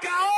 Para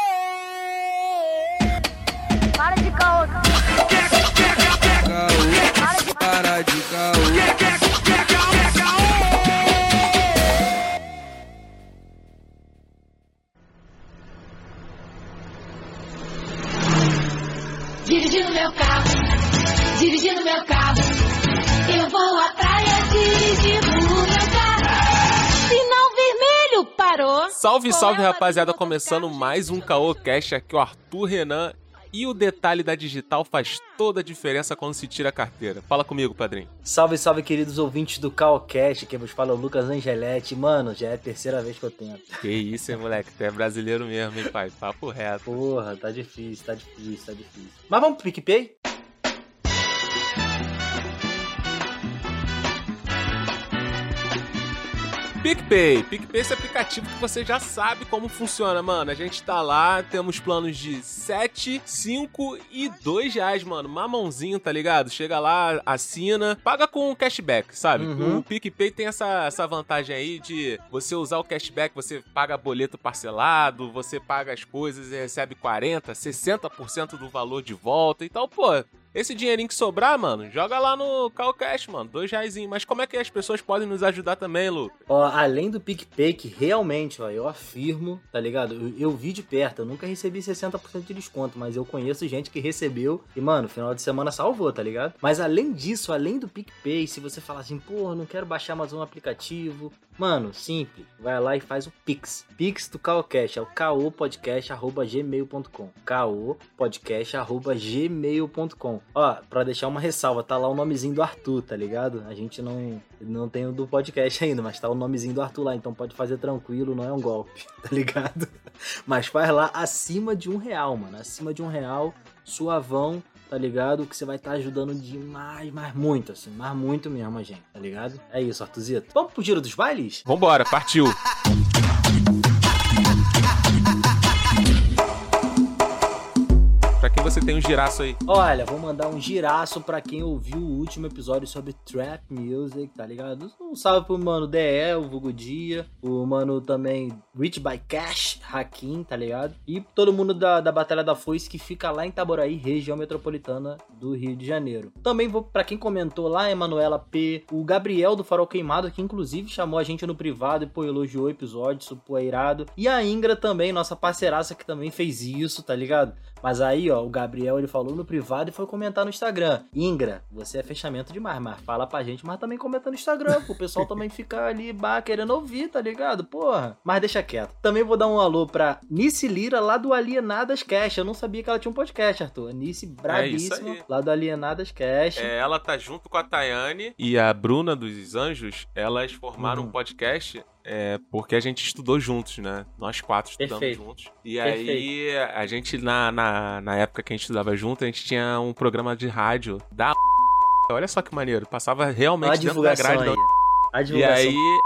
Salve, salve é rapaziada, começando mais um Caô Cash aqui, o Arthur Renan. E o detalhe da digital faz toda a diferença quando se tira a carteira. Fala comigo, padrinho. Salve, salve, queridos ouvintes do Calcast, que vos fala é o Lucas Angeletti. Mano, já é a terceira vez que eu tento. Que isso, hein, moleque? Tu é brasileiro mesmo, hein, pai? Papo reto. Porra, tá difícil, tá difícil, tá difícil. Mas vamos pro PicPay? PicPay. PicPay é esse aplicativo que você já sabe como funciona, mano. A gente tá lá, temos planos de 7, 5 e 2 reais, mano. Mamãozinho, tá ligado? Chega lá, assina, paga com cashback, sabe? Uhum. O PicPay tem essa, essa vantagem aí de você usar o cashback, você paga boleto parcelado, você paga as coisas e recebe 40, 60% do valor de volta. Então, pô, esse dinheirinho que sobrar, mano, joga lá no Calcash, mano. Dois reais. Mas como é que as pessoas podem nos ajudar também, Lu? Ó, além do PicPay, que realmente, ó, eu afirmo, tá ligado? Eu, eu vi de perto, eu nunca recebi 60% de desconto, mas eu conheço gente que recebeu e, mano, final de semana salvou, tá ligado? Mas além disso, além do PicPay, se você falar assim, pô, não quero baixar mais um aplicativo, mano, simples, vai lá e faz o Pix. Pix do Calcash, é o caopodcast.gmail.com caopodcast.gmail.com Ó, pra deixar uma ressalva, tá lá o nomezinho do Arthur, tá ligado? A gente não, não tem o do podcast ainda, mas tá o nomezinho do Arthur lá, então pode fazer tranquilo, não é um golpe, tá ligado? Mas faz lá acima de um real, mano. Acima de um real, suavão, tá ligado? Que você vai estar ajudando demais, mas muito, assim, mas muito mesmo, a gente, tá ligado? É isso, Arthuzito. Vamos pro giro dos bailes? Vambora, partiu. você tem um giraço aí? Olha, vou mandar um giraço pra quem ouviu o último episódio sobre Trap Music, tá ligado? Um salve pro mano DE, o Vulgo Dia, o mano também Rich by Cash, Hakim, tá ligado? E todo mundo da, da Batalha da Foice que fica lá em Itaboraí, região metropolitana do Rio de Janeiro. Também vou pra quem comentou lá, Emanuela P, o Gabriel do Farol Queimado, que inclusive chamou a gente no privado e pô, elogiou o episódio, isso pô, é irado. E a Ingra também, nossa parceiraça que também fez isso, tá ligado? Mas aí, ó, o Gabriel ele falou no privado e foi comentar no Instagram. Ingra, você é fechamento demais, mas fala pra gente, mas também comenta no Instagram, pô. O pessoal também fica ali bah, querendo ouvir, tá ligado? Porra. Mas deixa quieto. Também vou dar um alô pra Nice Lira, lá do Alienadas Cash. Eu não sabia que ela tinha um podcast, Arthur. Nice brabíssima, aí. lá do Alienadas Cash. É, ela tá junto com a Tayane e a Bruna dos Anjos. Elas formaram Uhum. um podcast é, porque a gente estudou juntos, né? Nós quatro estudamos Perfeito. juntos. E aí, a gente, na, na, na época que a gente estudava junto, a gente tinha um programa de rádio da. Olha só que maneiro. Passava realmente a dentro da divulgação grade aí. da A E divulgação. aí.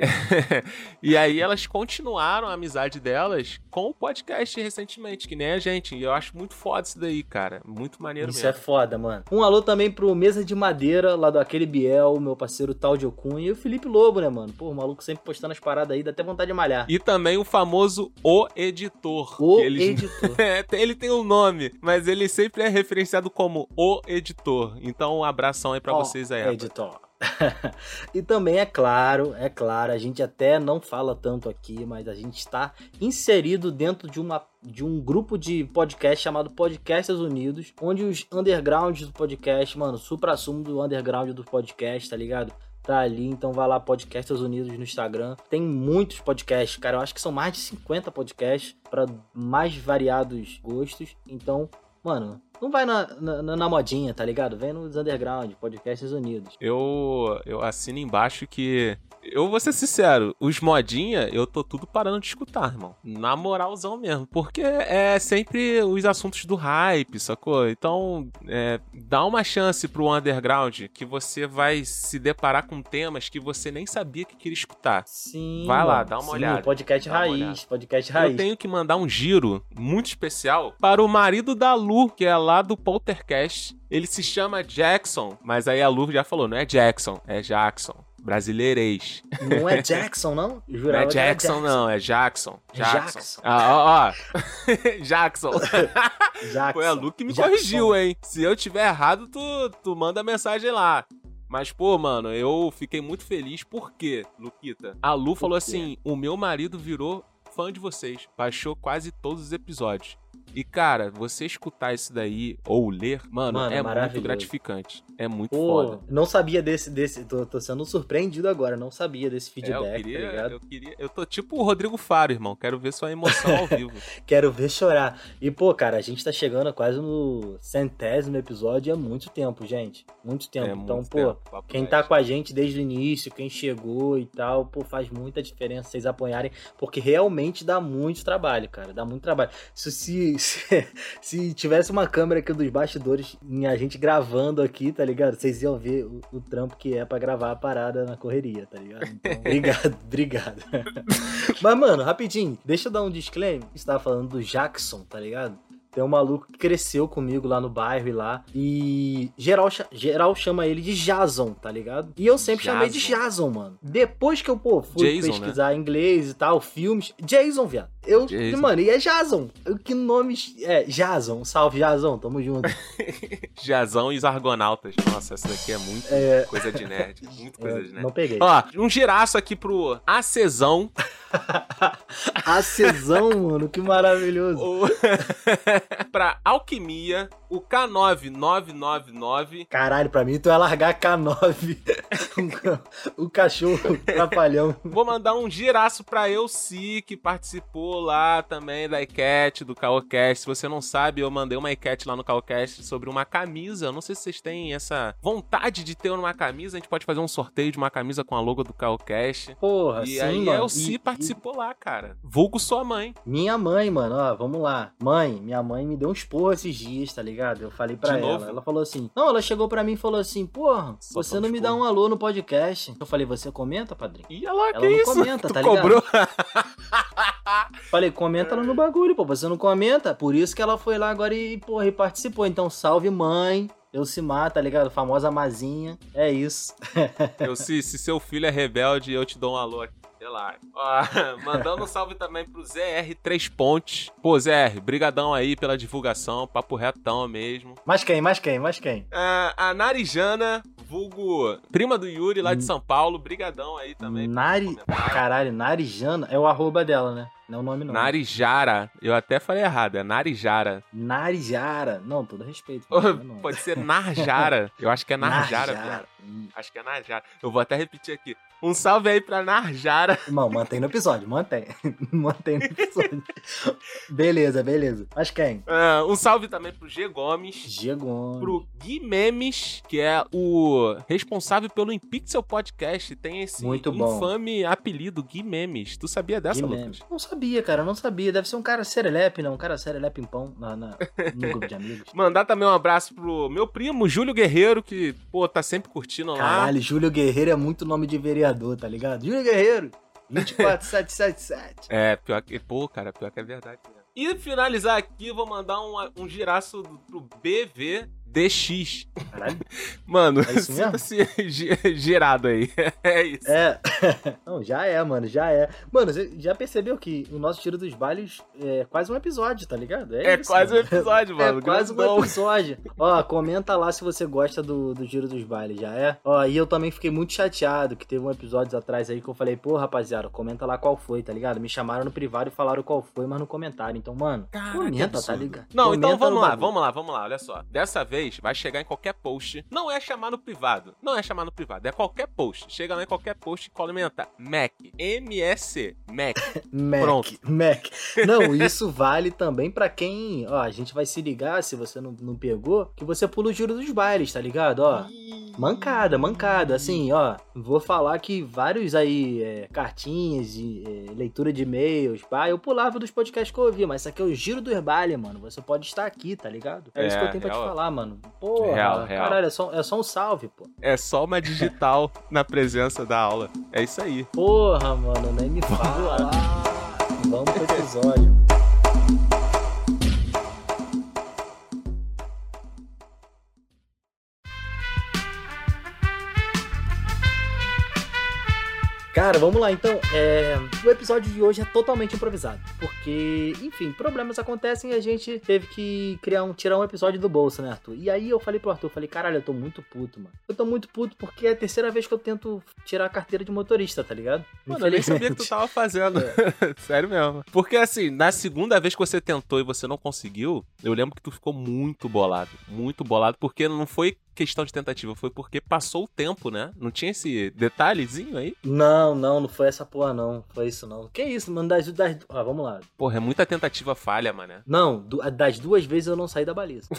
e aí elas continuaram a amizade delas com o podcast recentemente, que nem a gente. E eu acho muito foda isso daí, cara. Muito maneiro Isso é mesmo. foda, mano. Um alô também pro Mesa de Madeira, lá do Aquele Biel, meu parceiro Tal de Ocunha e o Felipe Lobo, né, mano? Pô, o maluco sempre postando as paradas aí, dá até vontade de malhar. E também o famoso O Editor. O editor. É, ele tem um nome, mas ele sempre é referenciado como O Editor. Então, um abração aí pra Ó, vocês aí. rapaz. E também é claro, é claro, a gente até não fala tanto aqui, mas a gente está inserido dentro de uma de um grupo de podcast chamado Podcasters Unidos, onde os undergrounds do podcast, mano, supra-sumo do underground do podcast, tá ligado? Tá ali, então vai lá, Podcasters Unidos no Instagram. Tem muitos podcasts, cara. Eu acho que são mais de 50 podcasts para mais variados gostos. Então, mano, não vai na, na, na modinha, tá ligado? Vem nos underground, Podcasters Unidos. Eu, eu assino embaixo que. Eu vou ser sincero, os modinha eu tô tudo parando de escutar, irmão. Na moralzão mesmo. Porque é sempre os assuntos do hype, sacou? Então, é, dá uma chance pro underground que você vai se deparar com temas que você nem sabia que queria escutar. Sim. Vai lá, dá uma Sim, olhada. Podcast Dá raiz, podcast raiz. Eu tenho que mandar um giro muito especial para o marido da Lu, que é lá do Poltercast. Ele se chama Jackson, mas aí a Lu já falou, não é Jackson, é Jackson. Brasileirês. Não é Jackson, não? Não é era Jackson, não, é Jackson. É Jackson. Jackson. Ah, ó, ó. Jackson. Jackson. Foi a Lu que me Jackson. corrigiu, hein? Se eu tiver errado, tu, tu manda mensagem lá. Mas, pô, mano, eu fiquei muito feliz porque, Luquita, a Lu falou quê? assim: o meu marido virou fã de vocês. Baixou quase todos os episódios. E, cara, você escutar isso daí ou ler, mano, Mano, é muito gratificante. É muito Pô, foda. não sabia desse, desse tô, tô sendo surpreendido agora, não sabia desse É, feedback, eu queria, tá ligado? eu queria. Eu tô tipo o Rodrigo Faro, irmão. Quero ver sua emoção ao vivo. Quero ver chorar. E, pô, cara, a gente tá chegando quase no centésimo episódio, é muito tempo, gente. Muito tempo. É então, muito pô, tempo, quem tá com a gente desde o início, quem chegou e tal, pô, faz muita diferença vocês apoiarem, porque realmente dá muito trabalho, cara. Dá muito trabalho. Se, se, se, se tivesse uma câmera aqui dos bastidores e a gente gravando aqui, tá ligado? Vocês iam ver o, o trampo que é pra gravar a parada na correria, tá ligado? Então, obrigado, obrigado. Mas, mano, rapidinho, deixa eu dar um disclaimer. Você tava falando do Jackson, tá ligado? Tem um maluco que cresceu comigo lá no bairro e lá. E geral, geral chama ele de Jason, tá ligado? E eu sempre chamei de Jason. Jason, mano. Depois que eu, pô, fui Jason, pesquisar inglês e tal, filmes. Jason, viado. Eu, Jason. mano, e é Jason. Que nome. É, Jason. Salve, Jason. Tamo junto. Jazão e os Argonautas. Nossa, essa daqui é muito coisa de nerd. Muito coisa É, de nerd. não peguei. Ó, um giraço aqui pro Acesão. Acesão, mano. Que maravilhoso. pra Alquimia, o K9999. Caralho, pra mim tu vai largar K9. o cachorro trapalhão. Vou mandar um giraço pra Elci, que participou lá também da iCat, do Caocast. Se você não sabe, eu mandei uma iCat lá no Caocast sobre uma camisa. Eu não sei se vocês têm essa vontade de ter uma camisa. A gente pode fazer um sorteio de uma camisa com a logo do Caocast. Porra, E sim, aí mano. a Elci E- participou lá, cara. Vulgo sua mãe. Minha mãe, mano, ó, vamos lá. Mãe, minha mãe me deu uns porra esses dias, tá ligado? Eu falei pra De ela. novo? Ela falou assim: Não, ela chegou pra mim e falou assim: Porra, Só você não me dá um alô no podcast. Eu falei: Você comenta, padrinho? E ela, Ela que não isso? comenta, tu tá ligado? cobrou? Falei: Comenta lá no bagulho, pô. Você não comenta? Por isso que ela foi lá agora e, porra, e participou. Então, salve, mãe. Eu se mata, tá ligado? Famosa Mazinha. É isso. Eu, se, se seu filho é rebelde, eu te dou um alô aqui. Sei lá. Ó, mandando um salve também pro ZR3 Pontes. Pô, ZR, brigadão aí pela divulgação, papo retão mesmo. Mais quem? Mais quem? Mais quem? Ah, a Narijana, vulgo prima do Yuri Hum. lá de São Paulo, brigadão aí também. Nari. Caralho, Narijana é o arroba dela, né? Não é o nome, não. Narijara, eu até falei errado, é Narijara. Narijara. Não, todo respeito. Não é. Pode ser Narjara, eu acho que é Narjara, Narjara. Acho que é Narjara. Eu vou até repetir aqui. Um salve aí pra Narjara. Irmão, mantém no episódio, mantém. mantém no episódio. beleza, beleza. Mas quem? Ah, um salve também pro G Gomes. Gigon. pro Gui Memes, que é o responsável pelo Impixel Podcast. Tem esse Muito bom. infame apelido, Gui Memes. Tu sabia dessa, Lucas? Não sabia, cara, não sabia. Deve ser um cara serelepe, não? Um cara serelepe em pão na, na- no grupo de amigos. Mandar também um abraço pro meu primo, Júlio Guerreiro, que, pô, tá sempre curtindo lá. Caralho, Júlio Guerreiro é muito nome de vereador, tá ligado? Júlio Guerreiro, 24777. É, pior que, pô, cara, pior que é verdade. mesmo. E finalizar aqui, vou mandar um, um giraço do- pro BVDX. Caralho. Mano, É isso mesmo? girado aí. É isso. É. Não, já é, mano, já é. Mano, você já percebeu que o nosso Tiro dos Bailes é quase um episódio, tá ligado? É isso, quase um mano. episódio, mano. É quase um episódio. Ó, comenta lá se você gosta do, do Giro dos Bailes, já é? Ó, e eu também fiquei muito chateado que teve um episódio atrás aí que eu falei, pô, rapaziada, comenta lá qual foi, tá ligado? Me chamaram no privado e falaram qual foi, mas não comentaram. Então, mano, Caraca, comenta, tá ligado? Não, Comenta então vamos no lá, vamos lá, vamos lá, olha só. Dessa vez vai chegar em qualquer post. Não é chamar no privado. Não é chamar no privado, é qualquer post. Chega lá em qualquer post e comenta Mac. M-S. Mac. Mac, Pronto. Mac. Não, isso vale também pra quem, ó, a gente vai se ligar, se você não, não pegou, que você pula o Giro dos Bailes, tá ligado? Ó, Mancada, mancada. Assim, ó, vou falar que vários aí, é, cartinhas, e, é, leitura de e-mails, pá, eu pulava dos podcasts que eu ouvia, mas isso aqui é o giro do Herbali, mano. Você pode estar aqui, tá ligado? É, isso que É, eu tenho pra te real. falar, mano. Porra, Real, real. caralho, é só, é só um salve, pô. É só uma digital na presença da aula. É isso aí. Porra, mano, nem me fala. Vamos pro episódio. Cara, vamos lá então. É, O episódio de hoje é totalmente improvisado. Porque, enfim, problemas acontecem e a gente teve que criar um, tirar um episódio do bolso, né, Arthur? E aí eu falei pro Arthur, falei, caralho, eu tô muito puto, mano. Eu tô muito puto porque é a terceira vez que eu tento tirar a carteira de motorista, tá ligado? Mano, eu nem sabia que tu tava fazendo. Sério mesmo. Porque assim, na segunda vez que você tentou e você não conseguiu, eu lembro que tu ficou muito bolado. Muito bolado, porque não foi questão de tentativa, foi porque passou o tempo, né? Não tinha esse detalhezinho aí? Não, não, não foi essa porra, não. Foi isso, não. Que isso, mano? Das, das... Ah, vamos lá. Porra, é muita tentativa falha, mané. Não, das duas vezes eu não saí da baliza.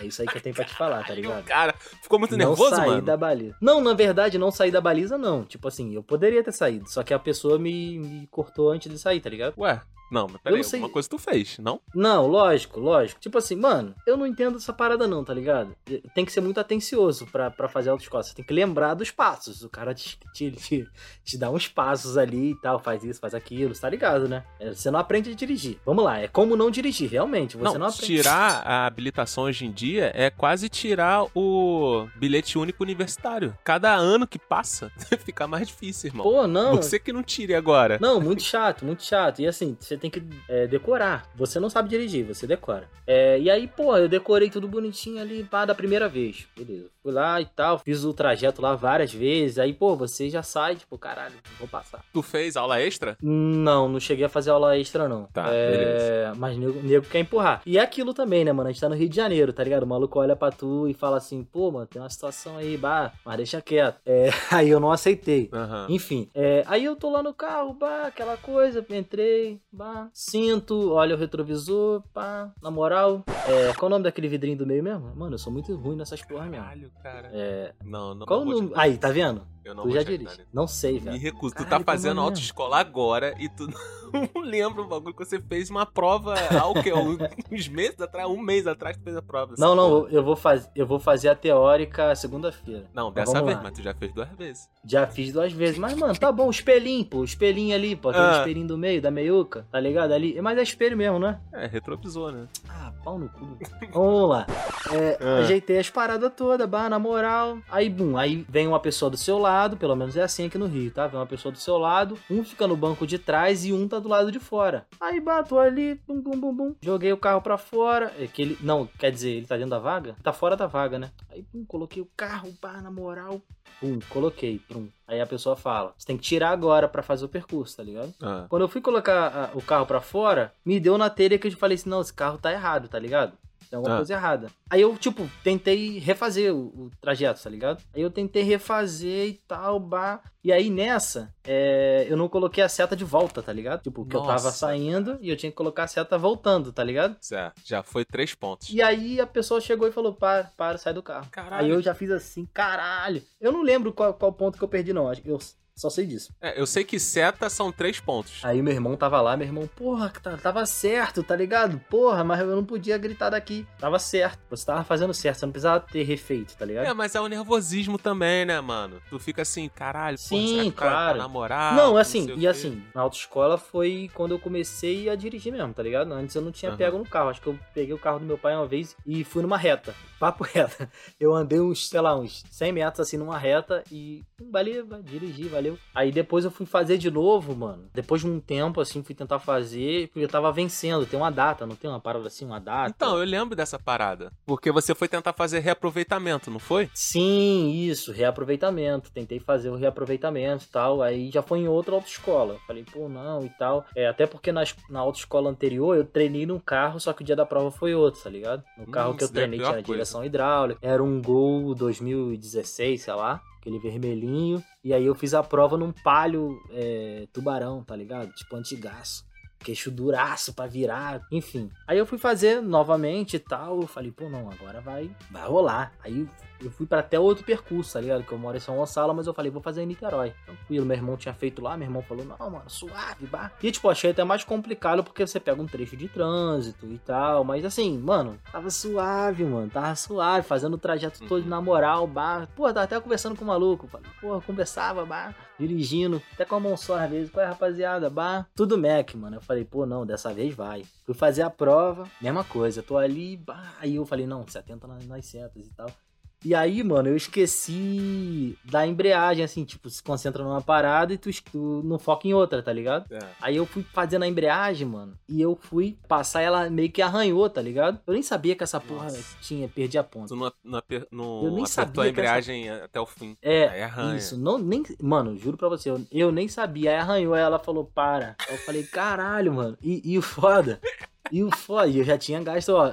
É isso aí que eu tenho pra te falar, tá ligado? Cara, ficou muito não nervoso, saí mano? da baliza. Não, na verdade, não saí da baliza, não. Tipo assim, eu poderia ter saído, só que a pessoa me, me cortou antes de sair, tá ligado? Ué, não, mas Eu peraí, não sei. alguma coisa tu fez, não? Não, lógico, lógico. Tipo assim, mano, eu não entendo essa parada não, tá ligado? Tem que ser muito atencioso pra, pra fazer autoescola. Você tem que lembrar dos passos. O cara te, te, te, te dá uns passos ali e tal, faz isso, faz aquilo, tá ligado, né? É, Você não aprende a dirigir. Vamos lá, é como não dirigir, realmente. Você não, não, aprende. tirar a habilitação hoje em dia é quase tirar o bilhete único universitário. Cada ano que passa, fica mais difícil, irmão. Pô, não. Você que não tire agora. Não, muito chato, muito chato. E assim, você tem que é, decorar. Você não sabe dirigir, você decora. É, e aí, pô, eu decorei tudo bonitinho ali, pá, da primeira vez. Beleza. Fui lá e tal, fiz o trajeto lá várias vezes. Aí, pô, você já sai, tipo, caralho, vou passar. Tu fez aula extra? Não, não cheguei a fazer aula extra, não. Tá, é, Mas nego, nego quer empurrar. E é aquilo também, né, mano? A gente tá no Rio de Janeiro, tá ligado? O maluco olha pra tu e fala assim, pô, mano, tem uma situação aí, bah, mas deixa quieto. É, aí eu não aceitei. Aham. Enfim, é, aí eu tô lá no carro, bah, aquela coisa, entrei, bah, cinto, olha o retrovisor, pá, na moral, é, qual o nome daquele vidrinho do meio mesmo? Mano, eu sou muito ruim nessas porra mesmo. Caralho, cara. É, Não, não, qual não o nome? Aí, tá vendo? Eu não Tu vou já dirige. Não sei, Me velho. recuso. Tu Caralho, tá que fazendo autoescola agora e tu não lembra o bagulho que você fez uma prova há o quê? Uns meses atrás? Um mês atrás tu fez a prova. Não, não, porra. eu vou, faz, eu vou fazer a teórica segunda-feira. Não, Mas dessa vez, lá. mas tu já fez duas vezes. Já fiz duas vezes. Mas, mano, tá bom, o espelhinho, pô. O espelhinho ali, pô. Aquele Ah. espelhinho do meio, da meiuca, tá ligado? Ali. Mas é espelho mesmo, né? É, retrovisor, né? Ah, pau no cu. Vamos lá. É, Ah. Ajeitei as paradas todas, bah, na moral. Aí, bum, aí vem uma pessoa do seu lado, pelo menos é assim aqui no Rio, tá? Vem uma pessoa do seu lado, um fica no banco de trás e um tá do lado de fora. Aí, bah, tô ali, bum, bum, bum, bum. Joguei o carro pra fora. É que ele, não, quer dizer, ele tá dentro da vaga? Tá fora da vaga, né? Aí, bum, coloquei o carro, bah, na moral. Pum, coloquei, pum. Aí a pessoa fala, você tem que tirar agora pra fazer o percurso, tá ligado? Ah. Quando eu fui colocar ah, o carro pra fora, me deu na telha que eu falei assim, não, esse carro tá errado, tá ligado? Tem alguma Ah. coisa errada. Aí eu, tipo, tentei refazer o, o trajeto, tá ligado? Aí eu tentei refazer e tal, bah. E aí nessa, é, eu não coloquei a seta de volta, tá ligado? Tipo, que eu tava saindo e eu tinha que colocar a seta voltando, tá ligado? Certo, já foi três pontos. E aí a pessoa chegou e falou, para, para, sai do carro. Caralho. Aí eu já fiz assim, caralho. Eu não lembro qual, qual ponto que eu perdi, não. Acho que eu só sei disso. É, eu sei que seta são três pontos. Aí meu irmão tava lá, meu irmão, porra, tá- tava certo, tá ligado? Porra, mas eu não podia gritar daqui. Tava certo. Você tava fazendo certo, você não precisava ter refeito, tá ligado? É, mas é o nervosismo também, né, mano? Tu fica assim, caralho, Sim, o cara claro. tá namorar? não, assim, sei o e assim, na autoescola foi quando eu comecei a dirigir mesmo, tá ligado? Antes eu não tinha Aham. pego no carro. Acho que eu peguei o carro do meu pai uma vez e fui numa reta. Papo reta. Eu andei uns, sei lá, uns 100 metros assim numa reta e valeu, vai, dirigi, valeu. Aí depois eu fui fazer de novo, mano. Depois de um tempo, assim, fui tentar fazer, porque eu tava vencendo. Tem uma data, não tem uma parada assim, uma data? Então, eu lembro dessa parada. Porque você foi tentar fazer reaproveitamento, não foi? Sim, isso, reaproveitamento. Tentei fazer o reaproveitamento e tal. Aí já foi em outra autoescola. Falei, pô, não e tal. É, até porque na, na autoescola anterior eu treinei num carro, só que o dia da prova foi outro, tá ligado? No carro Hum, que eu é treinei tinha direção hidráulica. Era um Gol 2016, sei lá. Aquele vermelhinho. E aí eu fiz a prova num palio é, tubarão, tá ligado? Tipo antigaço queixo duraço pra virar, enfim. Aí eu fui fazer novamente e tal, eu falei, pô, não, agora vai, vai rolar. Aí eu fui pra até outro percurso, tá ligado? Que eu moro em São Gonçalo, mas eu falei, vou fazer em Niterói. Tranquilo, meu irmão tinha feito lá, meu irmão falou, não, mano, suave, bah. E tipo, achei até mais complicado porque você pega um trecho de trânsito e tal, mas assim, mano, tava suave, mano, tava suave, fazendo o trajeto todo Uhum. na moral, bah. Pô, tava até conversando com o maluco, falei, pô, conversava, bah, dirigindo, até com a mão só às vezes, qual é, rapaziada, bah. Tudo Mac, mano. Eu falei, pô, não, dessa vez vai. Fui fazer a prova, mesma coisa, tô ali, bah. Aí eu falei, não, 70 nas, nas setas e tal. E aí, mano, eu esqueci da embreagem, assim, tipo, se concentra numa parada e tu, tu não foca em outra, tá ligado? É. Aí eu fui fazendo a embreagem, mano, e eu fui passar ela meio que arranhou, tá ligado? Eu nem sabia que essa porra Nossa. tinha, perdi a ponta. Tu não, não, não Eu nem sabia a embreagem até o fim. É, Aí arranha. isso, não, nem, mano, juro pra você, eu, eu nem sabia, aí arranhou, aí ela falou, para, eu falei, caralho, mano, e, e o foda, e o foda, e eu já tinha gasto, ó,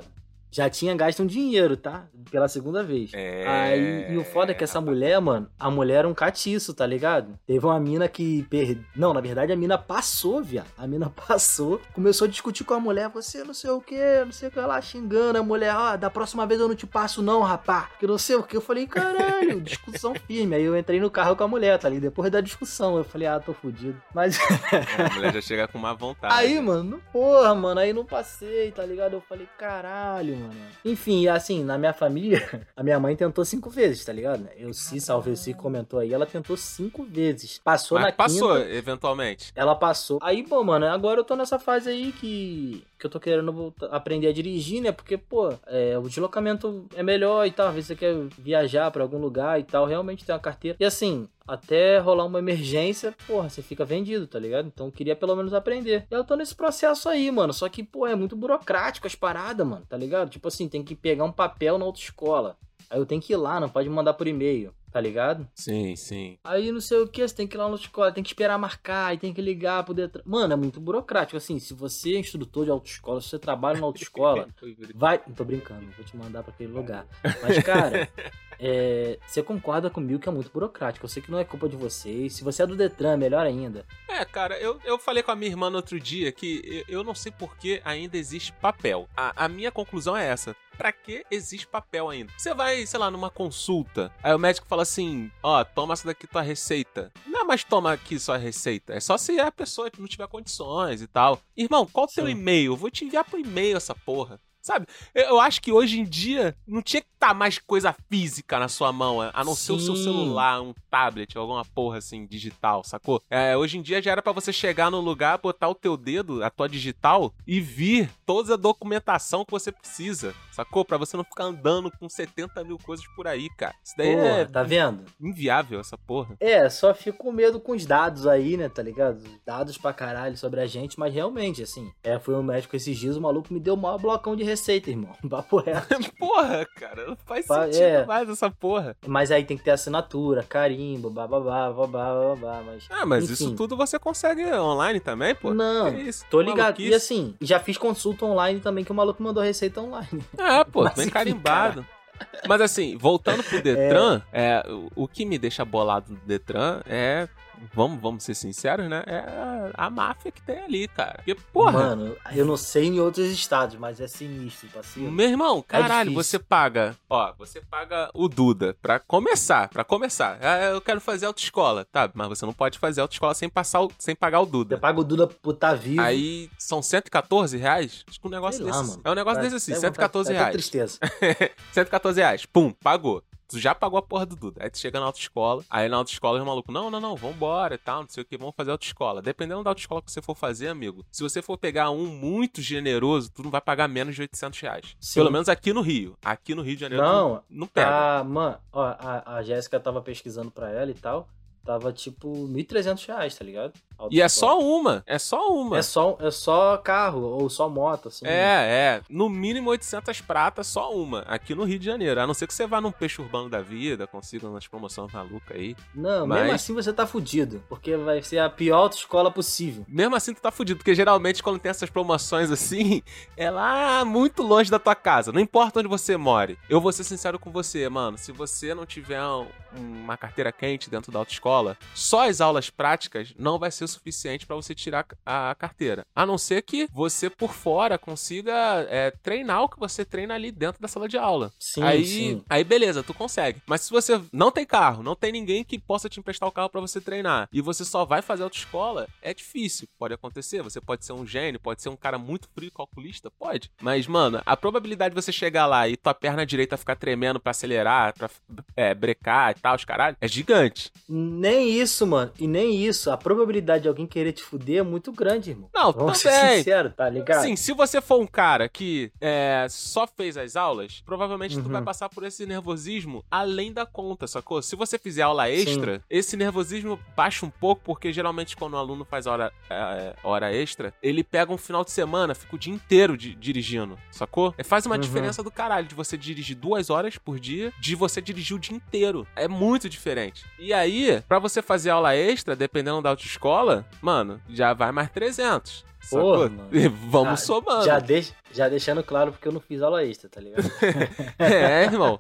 já tinha gasto um dinheiro, tá, pela segunda vez. É. Aí, e o foda é que essa mulher, mano, a mulher era um catiço, tá ligado? Teve uma mina que per... Não, na verdade a mina passou, viado. A mina passou, começou a discutir com a mulher, você não sei o que, não sei o que lá, xingando a mulher, ó, da próxima vez eu não te passo não, rapá. Que não sei o que. Eu falei, caralho, discussão firme. Aí eu entrei no carro com a mulher, tá ligado? Depois da discussão, eu falei, ah, tô fudido. Mas É, a mulher já chega com má vontade. Aí, mano, porra, mano, aí não passei, tá ligado? Eu falei, caralho, mano. Enfim, assim, na minha família, a minha mãe tentou cinco vezes, tá ligado? Eu, se salve, se comentou aí, ela tentou cinco vezes. Passou Mas na passou, quinta. eventualmente. Ela passou. Aí, bom, mano, agora eu tô nessa fase aí que, que eu tô querendo aprender a dirigir, né? Porque, pô, é, o deslocamento é melhor e tal. Às vezes você quer viajar pra algum lugar e tal. Realmente tem uma carteira. E assim, até rolar uma emergência, porra, você fica vendido, tá ligado? Então queria pelo menos aprender. E eu tô nesse processo aí, mano. Só que, pô, é muito burocrático as paradas, mano, tá ligado? Tipo assim, tem que pegar um papel na autoescola. Aí eu tenho que ir lá, não pode mandar por e-mail, tá ligado? Sim, sim. Aí não sei o que, você tem que ir lá na autoescola, tem que esperar marcar, aí tem que ligar pro Detran. Mano, é muito burocrático. Assim, se você é instrutor de autoescola, se você trabalha na autoescola, vai. Não tô brincando, vou te mandar pra aquele lugar. Mas, cara, é, você concorda comigo que é muito burocrático. Eu sei que não é culpa de vocês. Se você é do Detran, melhor ainda. É, cara, eu, eu falei com a minha irmã no outro dia que eu, eu não sei por que ainda existe papel. A, a minha conclusão é essa. Pra que existe papel ainda? Você vai, sei lá, numa consulta, aí o médico fala assim: ó, toma essa daqui tua receita. Não é mais toma aqui sua receita. É só se a pessoa não tiver condições e tal. Irmão, qual o teu e-mail? Eu vou te enviar por e-mail essa porra. Sabe? Eu, acho que hoje em dia não tinha que estar mais coisa física na sua mão, a não ser o seu Sim. celular, um tablet, alguma porra assim, digital, sacou? É, hoje em dia já era pra você chegar no lugar, botar o teu dedo, a tua digital, e vir toda a documentação que você precisa, sacou? Pra você não ficar andando com 70 mil coisas por aí, cara. Isso daí Porra, é tá vendo? inviável, essa porra. É, só fico com medo com os dados aí, né, tá ligado? Dados pra caralho sobre a gente, mas realmente, assim, é, fui um médico esses dias, o maluco me deu o maior blocão de receita, irmão. Papo reto. porra, cara, não faz Pa- sentido é. mais essa porra. Mas aí tem que ter assinatura, carimbo, bababá, babá, babá, mas... Ah, mas Enfim. isso tudo você consegue online também, pô. Não, Que isso? Tô ligado. Maluquice. E assim, já fiz consulta online também, que o maluco mandou receita online. É, pô, Mas bem carimbado. Mas assim, voltando pro Detran, é, o, o que me deixa bolado do Detran é. Vamos, vamos ser sinceros, né? É a, máfia que tem ali, cara. Porque, porra, Mano, eu não sei em outros estados, mas é sinistro, parceiro. meu irmão, caralho, difícil. você paga. Ó, você paga o Duda pra começar. Pra começar. Ah, eu quero fazer autoescola. Tá, mas você não pode fazer autoescola sem, passar o- sem pagar o Você Duda. paga o Duda por tá vivo. Aí são 114 reais? Acho que um negócio lá, desse. mano. É um negócio desse assim, vai- 114 vai- vai ter reais. tristeza. 114 reais. Pum, pagou. Tu já pagou a porra do Duda. Aí tu chega na autoescola, aí na autoescola os malucos, não, não, não, vambora e tal, não sei o que, vamos fazer autoescola. Dependendo da autoescola que você for fazer, amigo, se você for pegar um muito generoso, tu não vai pagar menos de 800 reais. Sim. Pelo menos aqui no Rio. Aqui no Rio de Janeiro Não, não, não pega. Tá, mano, ó, a, a Jéssica tava pesquisando pra ela e tal. Tava tipo 1.300 reais, tá ligado? E é só uma, é só uma. É só, é só carro ou só moto, assim. É, é. No mínimo 800 pratas, só uma. Aqui no Rio de Janeiro. A não ser que você vá num peixe urbano da vida, consiga umas promoções malucas aí. Não, Mas- mesmo assim você tá fudido. Porque vai ser a pior autoescola possível. Mesmo assim, tu tá fudido, porque geralmente quando tem essas promoções assim, é lá muito longe da tua casa. Não importa onde você more. Eu vou ser sincero com você, mano. Se você não tiver um- uma carteira quente dentro da autoescola, só as aulas práticas não vai ser o suficiente pra você tirar a carteira. A não ser que você, por fora, consiga é, treinar o que você treina ali dentro da sala de aula. Sim, aí, sim. aí beleza, tu consegue. Mas se você não tem carro, não tem ninguém que possa te emprestar o carro pra você treinar, e você só vai fazer autoescola, é difícil. Pode acontecer. Você pode ser um gênio, pode ser um cara muito frio calculista, pode. Mas, mano, a probabilidade de você chegar lá e tua perna direita ficar tremendo pra acelerar, pra é, brecar e tal, os caralho, é gigante. Nem isso, mano. E nem isso. A probabilidade de alguém querer te fuder é muito grande, irmão. Não, Vamos ser também. sinceros, tá ligado? Sim, se você for um cara que é, só fez as aulas, provavelmente tu Uhum. vai passar por esse nervosismo além da conta, sacou? Se você fizer aula extra, esse nervosismo baixa um pouco, porque geralmente quando o aluno faz hora, é, hora extra, ele pega um final de semana, fica o dia inteiro di- dirigindo, sacou? É, faz uma Uhum. diferença do caralho de você dirigir duas horas por dia, de você dirigir o dia inteiro. É muito diferente. E aí, pra você fazer aula extra, dependendo da autoescola, mano, já vai mais 300. Porra. Vamos Ah, somando. Já, deix- já deixando claro porque eu não fiz aula extra, tá ligado? É, irmão.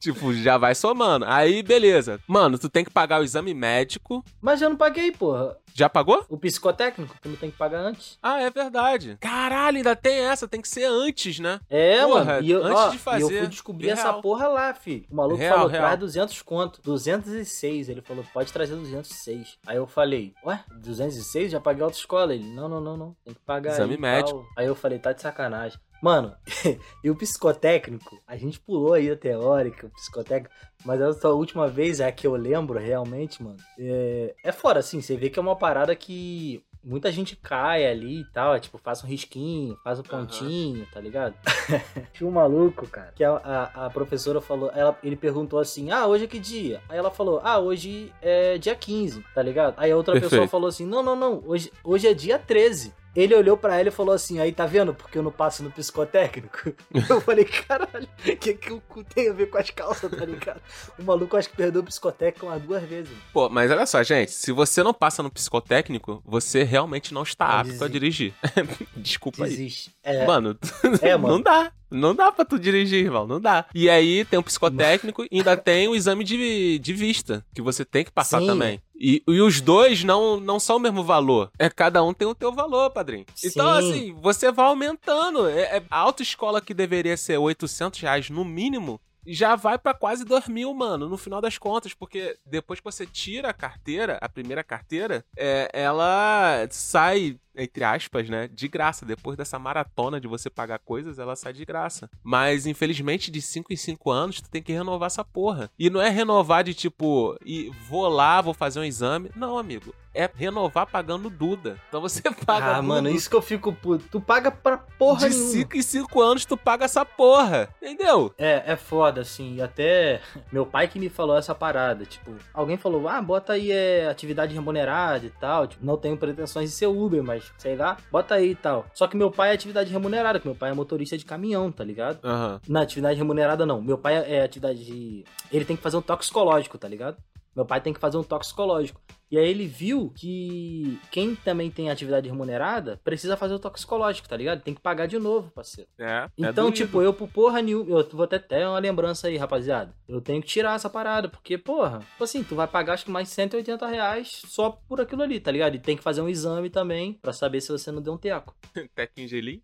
tipo, já vai somando. Aí, beleza. Mano, tu tem que pagar o exame médico. Mas eu não paguei, porra. Já pagou? O psicotécnico, tu não tem que pagar antes. Ah, é verdade. Caralho, ainda tem essa. Tem que ser antes, né? É, Porra, mano. E eu, antes ó, de e fazer, eu fui descobrir real. essa porra lá, filho. O maluco Real, falou, real. traz 200 conto. 206. Ele falou, pode trazer 206. Aí eu falei, ué, 206? Já paguei autoescola. Ele, não, não, não, não. Tem que pagar Exame aí médico. tal. Aí eu falei, tá de sacanagem. Mano, e o psicotécnico? A gente pulou aí a teórica, o psicotécnico. Mas essa última vez, é a que eu lembro realmente, mano. É, é fora, assim, você vê que é uma parada que muita gente cai ali e tal. É, tipo, faz um risquinho, faz um pontinho, tá ligado? Tinha um maluco, cara, que a, a, a professora falou, ela, ele perguntou assim, ah, hoje é que dia? Aí ela falou, ah, hoje é dia 15, tá ligado? Aí a outra pessoa Perfeito. falou assim, não, não, não, hoje, hoje é dia 13. Ele olhou pra ela e falou assim, aí tá vendo porque eu não passo no psicotécnico? Eu falei, caralho, o que, que o cu tem a ver com as calças, tá ligado? O maluco acho que perdeu o psicotécnico umas duas vezes. mano. Pô, mas olha só, gente. Se você não passa no psicotécnico, você realmente não está apto a dirigir. Desculpa aí. Desiste. É, Mano, é, mano. não dá. Não dá pra tu dirigir, irmão. Não dá. E aí tem o psicotécnico e ainda tem o exame de, de vista, que você tem que passar Sim. também. E, e os dois não, não são o mesmo valor. É cada um tem o teu valor, padrinho. Então, Sim. assim, você vai aumentando. É, é- a autoescola que deveria ser 800 reais no mínimo. Já vai pra quase 2 mil, mano, no final das contas, porque depois que você tira a carteira, a primeira carteira, é, ela sai entre aspas, né, de graça. Depois dessa maratona de você pagar coisas, ela sai de graça. Mas, infelizmente, de 5 em 5 anos, tu tem que renovar essa porra. E não é renovar de tipo, e vou lá, vou fazer um exame. Não, amigo. É renovar pagando Duda. Então você paga Ah, mano, isso que eu fico puto. Tu paga pra porra de nenhuma. 5 em 5 anos, tu paga essa porra. Entendeu? É, é foda, assim. E até meu pai que me falou essa parada. Tipo, alguém falou, ah, bota aí é, atividade remunerada e tal. Tipo, não tenho pretensões de ser Uber, mas sei lá, bota aí e tal. Só que meu pai é atividade remunerada, que meu pai é motorista de caminhão, tá ligado? Aham. Na atividade remunerada, não. Meu pai é atividade de. Ele tem que fazer um toxicológico, tá ligado? Meu pai tem que fazer um toxicológico. E aí ele viu que quem também tem atividade remunerada precisa fazer o toxicológico, tá ligado? Tem que pagar de novo, parceiro. É. é Então, doído. tipo, eu por porra nenhuma. Eu vou até ter uma lembrança aí, rapaziada. Eu tenho que tirar essa parada, porque, porra, tipo assim, tu vai pagar acho que mais 180 reais só por aquilo ali, tá ligado? E tem que fazer um exame também pra saber se você não deu um teco. Tequinho gelinho.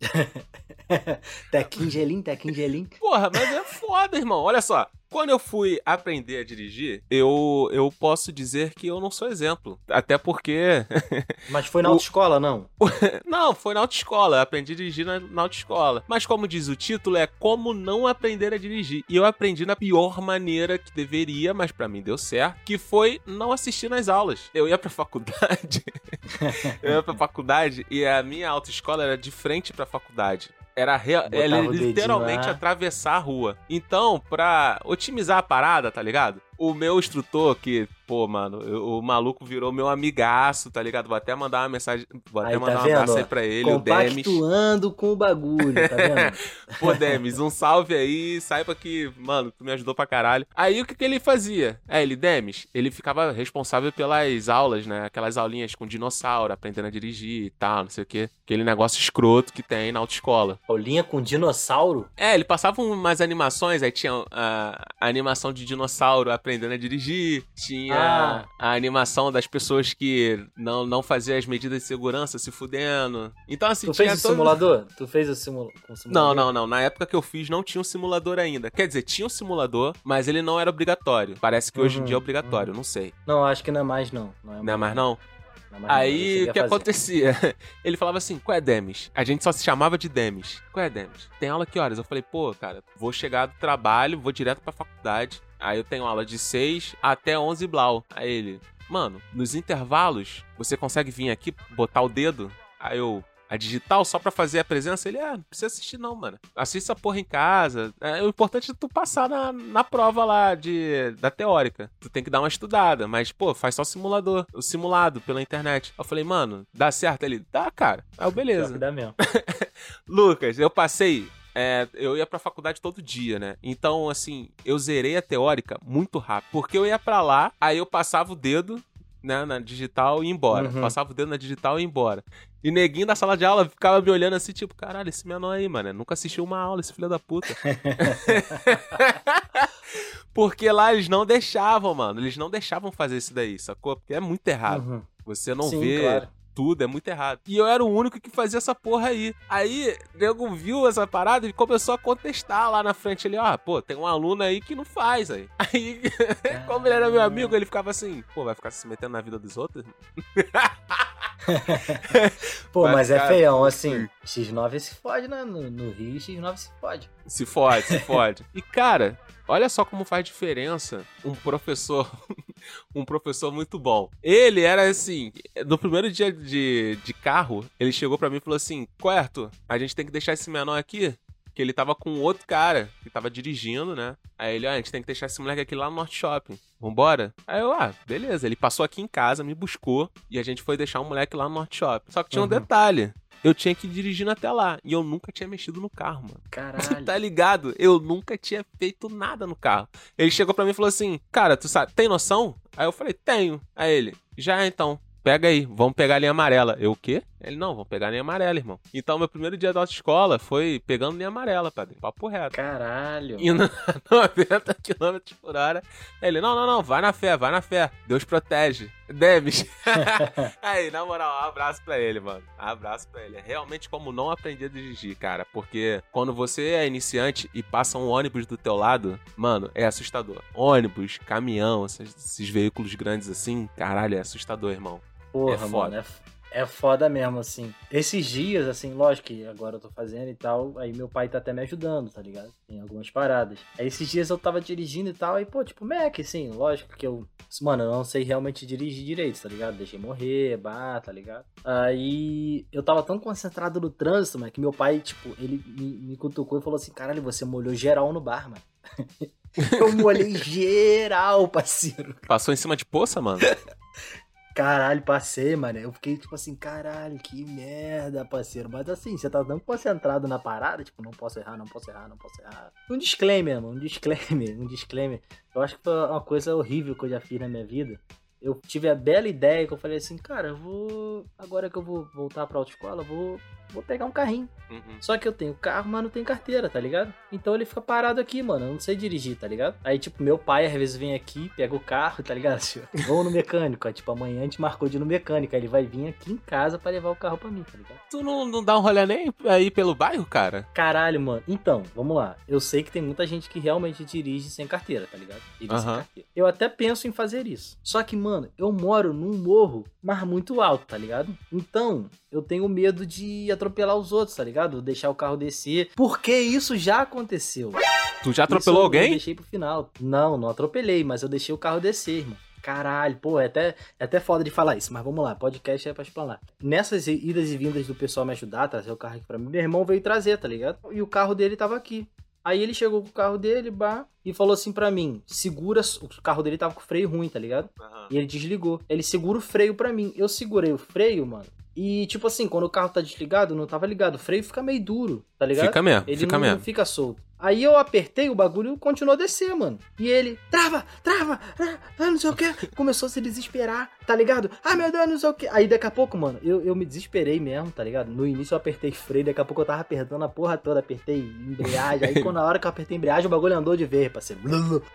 Tequinho gelim, tequinho gelim. Porra, mas é foda, irmão. Olha só. Quando eu fui aprender a dirigir, eu, eu posso dizer que eu não sou exemplo. Até porque. Mas foi na O- autoescola, não? não, foi na autoescola. Eu aprendi a dirigir na, na autoescola. Mas como diz o título, é como não aprender a dirigir. E eu aprendi na pior maneira que deveria, mas pra mim deu certo. Que foi não assistir nas aulas. Eu ia pra faculdade. eu ia pra faculdade e a minha autoescola era de frente pra faculdade. Era rea- Botava ela o dedinho literalmente lá. atravessar a rua. Então, pra otimizar a parada, tá ligado? O meu instrutor, que, pô, mano, eu- o maluco virou meu amigaço, tá ligado? Vou até mandar uma mensagem, vou até Aí, tá mandar um vendo, abraço aí pra ele, o Demis. Compactuando com o bagulho, tá vendo? Pô, Demis, um salve aí, saiba que, mano, tu me ajudou pra caralho. Aí o que, que ele fazia? É, ele, Demis, ele ficava responsável pelas aulas, né? Aquelas aulinhas com dinossauro, aprendendo a dirigir e tal, não sei o quê. Aquele negócio escroto que tem na autoescola. Paulinha com dinossauro? É, ele passava umas animações, aí tinha a, a animação de dinossauro aprendendo a dirigir, tinha Ah. A animação das pessoas que não, não faziam as medidas de segurança se fudendo. Então, assim, Tu fez o todo- simulador? Tu fez o simu... com o Não, simulador? não, não. Na época que eu fiz, não tinha um simulador ainda. Quer dizer, tinha um simulador, mas ele não era obrigatório. Parece que hoje em Uhum, dia é obrigatório, não sei. Não, acho que não é mais, não. Não é Não é mais não? Não é mais não, Aí o que fazer. acontecia? Ele falava assim: qual é Demis? A gente só se chamava de Demis. Qual é Demis? Tem aula que horas? Eu falei, pô, cara, vou chegar do trabalho, vou direto pra faculdade. Aí eu tenho aula de 6 até 11 blau. Aí ele, mano, nos intervalos, você consegue vir aqui, botar o dedo? Aí eu, a digital só pra fazer a presença? Ele, ah, não precisa assistir não, mano. Assiste essa porra em casa. É, o importante é tu passar na, na prova lá de, da teórica. Tu tem que dar uma estudada, mas, pô, faz só simulador, o simulado pela internet. Eu falei, mano, dá certo? Ele, dá, cara. Aí eu, beleza. dá mesmo. Lucas, eu passei. é, eu ia pra faculdade todo dia, né? Então, assim, eu zerei a teórica muito rápido. Porque eu ia pra lá, aí eu passava o dedo, né, na digital e ia embora. Uhum. Passava o dedo na digital e ia embora. E neguinho da sala de aula ficava me olhando assim, tipo, caralho, esse menor aí, mano, nunca assistiu uma aula, esse filho da puta. Porque lá eles não deixavam, mano. Eles não deixavam fazer isso daí, sacou? Porque é muito errado. Uhum. Você não Sim, vê claro. Tudo, é muito errado. E eu era o único que fazia essa porra aí. Aí, nego viu essa parada e começou a contestar lá na frente. Ele, ó, pô, tem um aluno aí que não faz aí. Aí, como ele era meu amigo, ele ficava assim, pô, vai ficar se metendo na vida dos outros? Pô, Mas, mas, é cara, feião, assim. X9 se fode, né? No, no Rio, X9 se fode. Se fode, se fode. E, cara, olha só como faz diferença um professor. um professor muito bom. Ele era assim, no primeiro dia de, de carro, ele chegou pra mim e falou assim: Coerto, a gente tem que deixar esse menor aqui. Que ele tava com outro cara que tava dirigindo, né? Aí ele, ah, a gente tem que deixar esse moleque aqui lá no Norte Shopping. Vambora? Aí eu, ah, beleza. Ele passou aqui em casa, me buscou e a gente foi deixar o moleque lá no Norte Shopping. Só que tinha um Uhum. detalhe. Eu tinha que ir dirigindo até lá. E eu nunca tinha mexido no carro, mano. Caralho. tá ligado? Eu nunca tinha feito nada no carro. Ele chegou pra mim e falou assim: Cara, tu sabe, tem noção? Aí eu falei: Tenho. Aí ele: Já então. Pega aí, vamos pegar a linha amarela. Eu o quê? Ele, não, vamos pegar a linha amarela, irmão. Então, meu primeiro dia da autoescola foi pegando linha amarela, padre. Papo reto. Caralho. Indo a 90 km por hora. Ele, não, não, não, vai na fé, vai na fé. Deus protege. Demes. Aí, na moral, um abraço pra ele, mano. Um abraço pra ele. É realmente como não aprender a dirigir, cara. Porque quando você é iniciante e passa um ônibus do teu lado, mano, é assustador. Ônibus, caminhão, esses, esses veículos grandes assim, caralho, é assustador, irmão. Porra, É foda. mano, é, é foda mesmo, assim. Esses dias, assim, lógico que agora eu tô fazendo e tal, aí meu pai tá até me ajudando, tá ligado? Em algumas paradas. Aí esses dias eu tava dirigindo e tal, aí, pô, tipo, Mac, assim, lógico que eu. Mano, eu não sei realmente dirigir direito, tá ligado? Deixei morrer, bah, tá ligado? Aí eu tava tão concentrado no trânsito, mano, que meu pai, tipo, ele me, me cutucou e falou assim: caralho, você molhou geral no bar, mano. eu molhei geral, parceiro. Passou em cima de poça, mano? Caralho, passei, mano. Eu fiquei tipo assim, caralho, que merda, parceiro. Mas assim, você tá tão concentrado na parada, tipo, não posso errar, não posso errar, não posso errar. Um disclaimer, mano, um disclaimer, um disclaimer. Eu acho que foi uma coisa horrível que eu já fiz na minha vida. Eu tive a bela ideia que eu falei assim, cara, eu vou. Agora que eu vou voltar pra autoescola, eu vou. Vou pegar um carrinho. Uhum. Só que eu tenho carro, mas não tenho carteira, tá ligado? Então ele fica parado aqui, mano. Eu não sei dirigir, tá ligado? Aí, tipo, meu pai às vezes vem aqui, pega o carro, tá ligado? Tipo, Vamos no mecânico. Aí, tipo, amanhã a gente marcou de ir no mecânico. Aí ele vai vir aqui em casa pra levar o carro pra mim, tá ligado? Tu não, não dá um rolê nem aí pelo bairro, cara? Caralho, mano. Então, vamos lá. Eu sei que tem muita gente que realmente dirige sem carteira, tá ligado? Dirige sem Aham. carteira. Eu até penso em fazer isso. Só que, mano, eu moro num morro, mas muito alto, tá ligado? Então, eu tenho medo de atropelar os outros, tá ligado? Deixar o carro descer. Porque isso já aconteceu. Tu já Isso atropelou eu- Eu alguém? deixei pro final. Não, não atropelei, mas eu deixei o carro descer, irmão. Caralho, pô, é até, é até foda de falar isso, mas vamos lá, podcast é pra explanar. Nessas idas e vindas do pessoal me ajudar, trazer o carro aqui pra mim, meu irmão veio trazer, tá ligado? E o carro dele tava aqui. Aí ele chegou com o carro dele, bah, e falou assim pra mim: segura. O carro dele tava com freio ruim, tá ligado? Aham. E ele desligou. Ele segura o freio pra mim. Eu segurei o freio, mano. E, tipo assim, quando o carro tá desligado, não tava ligado. O freio fica meio duro, tá ligado? Fica mesmo, Ele fica não, mesmo. fica solto. Aí eu apertei o bagulho e continuou a descer, mano. E ele, trava, trava, ah, ah, não sei o que. Começou a se desesperar, tá ligado? Ah, meu Deus, não sei o que. Aí daqui a pouco, mano, eu, eu me desesperei mesmo, tá ligado? No início eu apertei freio, daqui a pouco eu tava apertando a porra toda, apertei embreagem. Aí quando na hora que eu apertei embreagem, o bagulho andou de vez, parceiro.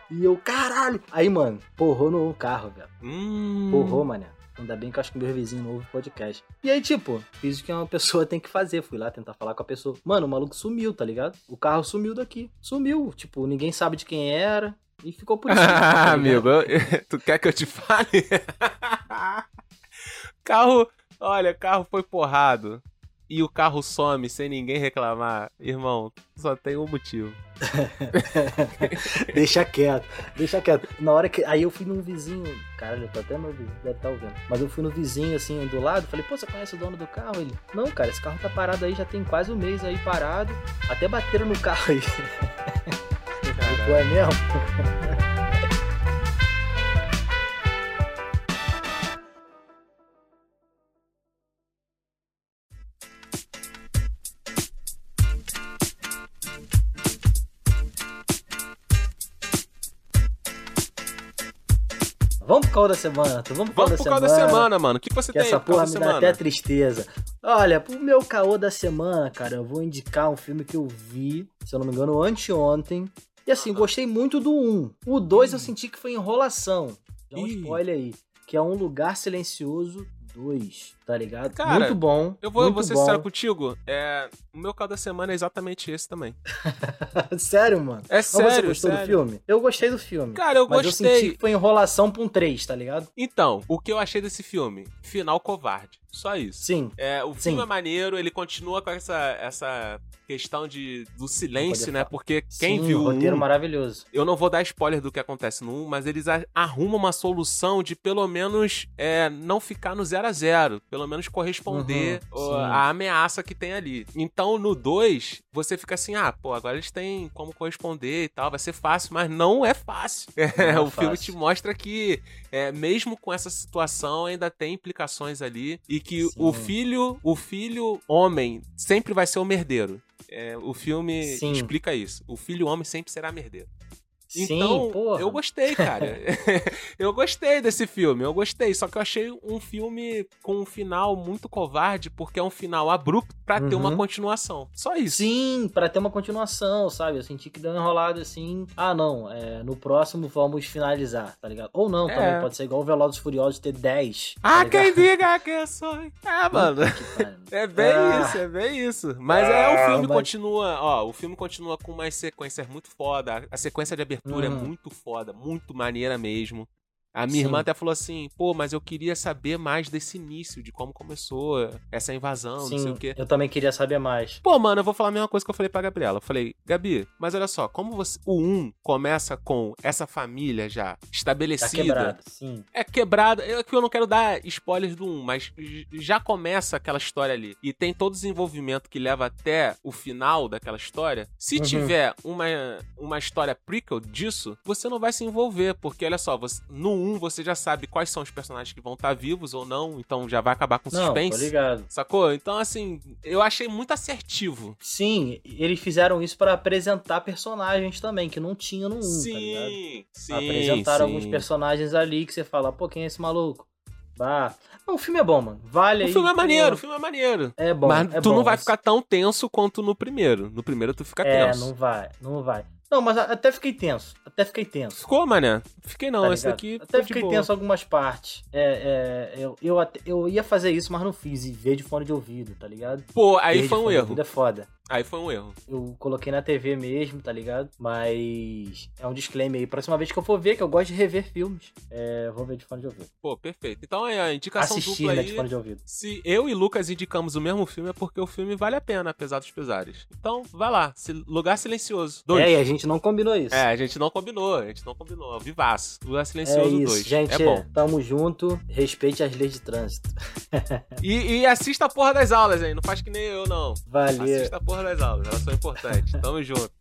E eu, caralho. Aí, mano, porrou no carro, velho. Hum. Porrou, mané. Ainda bem que eu acho que meu vizinho ouve podcast. E aí, tipo, fiz o que uma pessoa tem que fazer. Fui lá tentar falar com a pessoa. Mano, o maluco sumiu, tá ligado? O carro sumiu daqui. Sumiu. Tipo, ninguém sabe de quem era. E ficou por isso. Ah, tá amigo, eu- tu quer que eu te fale? carro, olha, carro foi porrado. E o carro some sem ninguém reclamar, irmão, só tem um motivo. deixa quieto, deixa quieto. Na hora que. Aí eu fui num vizinho. Caralho, eu tô até meu vizinho, deve estar ouvindo. Mas eu fui no vizinho, assim, do lado, falei, pô, você conhece o dono do carro? Ele, não, cara, esse carro tá parado aí, já tem quase um mês aí parado. Até bateram no carro aí. Pô, é mesmo? Vamos pro call da semana, tu vamos pro Vamos da pro caldo semana. da semana, mano. O que, você Que tem essa pro porra me dá semana? até tristeza. Olha, pro meu caô da semana, cara, eu vou indicar um filme que eu vi, se eu não me engano, anteontem. E assim, gostei muito do 1. O 2 eu senti que foi enrolação. Já um Ih. spoiler aí. Que é Um Lugar Silencioso 2, tá ligado? Cara, muito bom. Eu vou, muito vou ser bom. sincero contigo. É, o meu caldo da semana é exatamente esse também. sério, mano? É Mas você sério, gostou sério. do filme? Eu gostei do filme. Cara, eu mas eu gostei. senti que foi enrolação pra um 3, tá ligado? Então, o que eu achei desse filme? Final covarde. Só isso. Sim. É, o filme Sim. é maneiro, ele continua com essa, essa questão de, do silêncio, né? Porque quem Sim, viu um roteiro um, maravilhoso. eu não vou dar spoiler do que acontece no 1, mas eles arrumam uma solução de pelo menos é, não ficar no 0 a 0 pelo menos corresponder Uhum, à ameaça que tem ali. Então no 2, você fica assim, ah, pô, agora eles têm como corresponder e tal, vai ser fácil, mas não é fácil. É, é o filme fácil. te mostra que, é, mesmo com essa situação, ainda tem implicações ali e que Sim. o filho, o filho homem sempre vai ser o merdeiro. É, o filme Sim. explica isso. O filho homem sempre será merdeiro. Sim, Então, porra. eu gostei, cara. eu gostei desse filme, eu gostei. Só que eu achei um filme com um final muito covarde, porque é um final abrupto pra ter uma Uhum. continuação. Só isso. Sim, pra ter uma continuação, sabe? Eu senti que deu uma enrolada assim. Ah, não, é, no próximo vamos finalizar, tá ligado? Ou não, É. também pode ser igual o Velozes Furiosos ter 10. Ah, tá quem ligado? diga que eu sou. É, mano. É bem Ah. isso, é bem isso. Mas é, o Ah, filme mas- continua, ó, o filme continua com umas sequências muito foda. A sequência de abertura é Uhum. muito foda, muito maneira mesmo. A minha Sim. irmã até falou assim, pô, mas eu queria saber mais desse início, de como começou essa invasão, não sei Sim, o quê. eu também queria saber mais. Pô, mano, eu vou falar a mesma coisa que eu falei pra Gabriela. Eu falei, Gabi, mas olha só, como você, o 1 começa com essa família já Tá estabelecida, quebrado, sim. é quebrada. Eu, que eu não quero dar spoilers do 1, mas já começa aquela história ali. E tem todo o desenvolvimento que leva até o final daquela história. Se Uhum. tiver uma, uma história prequel disso, você não vai se envolver. Porque, olha só, você- no 1 você já sabe quais são os personagens que vão estar vivos ou não. Então já vai acabar com Não, tô suspense. ligado. Sacou? Então, assim, eu achei muito assertivo. Sim, eles fizeram isso pra apresentar personagens também, que não tinha no 1, tá ligado? sim, sim. Apresentaram sim. alguns personagens ali que você fala, pô, quem é esse maluco? Bah. Não, o filme é bom, mano. Vale O aí. filme é maneiro, o filme é maneiro. É bom. mas é tu bom. não vai ficar tão tenso quanto no primeiro. No primeiro tu fica É, tenso. não vai, não vai. Não, mas até fiquei tenso. Até fiquei tenso. Ficou, mané? Fiquei não, tá esse daqui Até fiquei boa. tenso algumas partes. É, é, eu, eu, eu ia fazer isso, mas não fiz. E ver de fone de ouvido, tá ligado? Pô, aí foi um erro. É foda. Aí foi um erro. Eu coloquei na TV mesmo, tá ligado? Mas é um disclaimer aí. Próxima vez que eu for ver, que eu gosto de rever filmes, é, vou ver de fone de ouvido. Pô, perfeito. Então é a indicação Assistir, dupla né, aí. de fone de ouvido. Se eu e Lucas indicamos o mesmo filme, é porque o filme vale a pena, apesar dos pesares. Então, vai lá. Lugar Silencioso. Dois. É, e a gente não combinou isso. É, a gente não combinou, a gente não combinou. Vivaço. Lugar É Silencioso isso, 2. gente. É bom. Tamo junto. Respeite as leis de trânsito. E, e assista a porra das aulas, hein? Não faz que nem eu, não. Valeu. Assista a porra das aulas, elas são importantes. Tamo junto.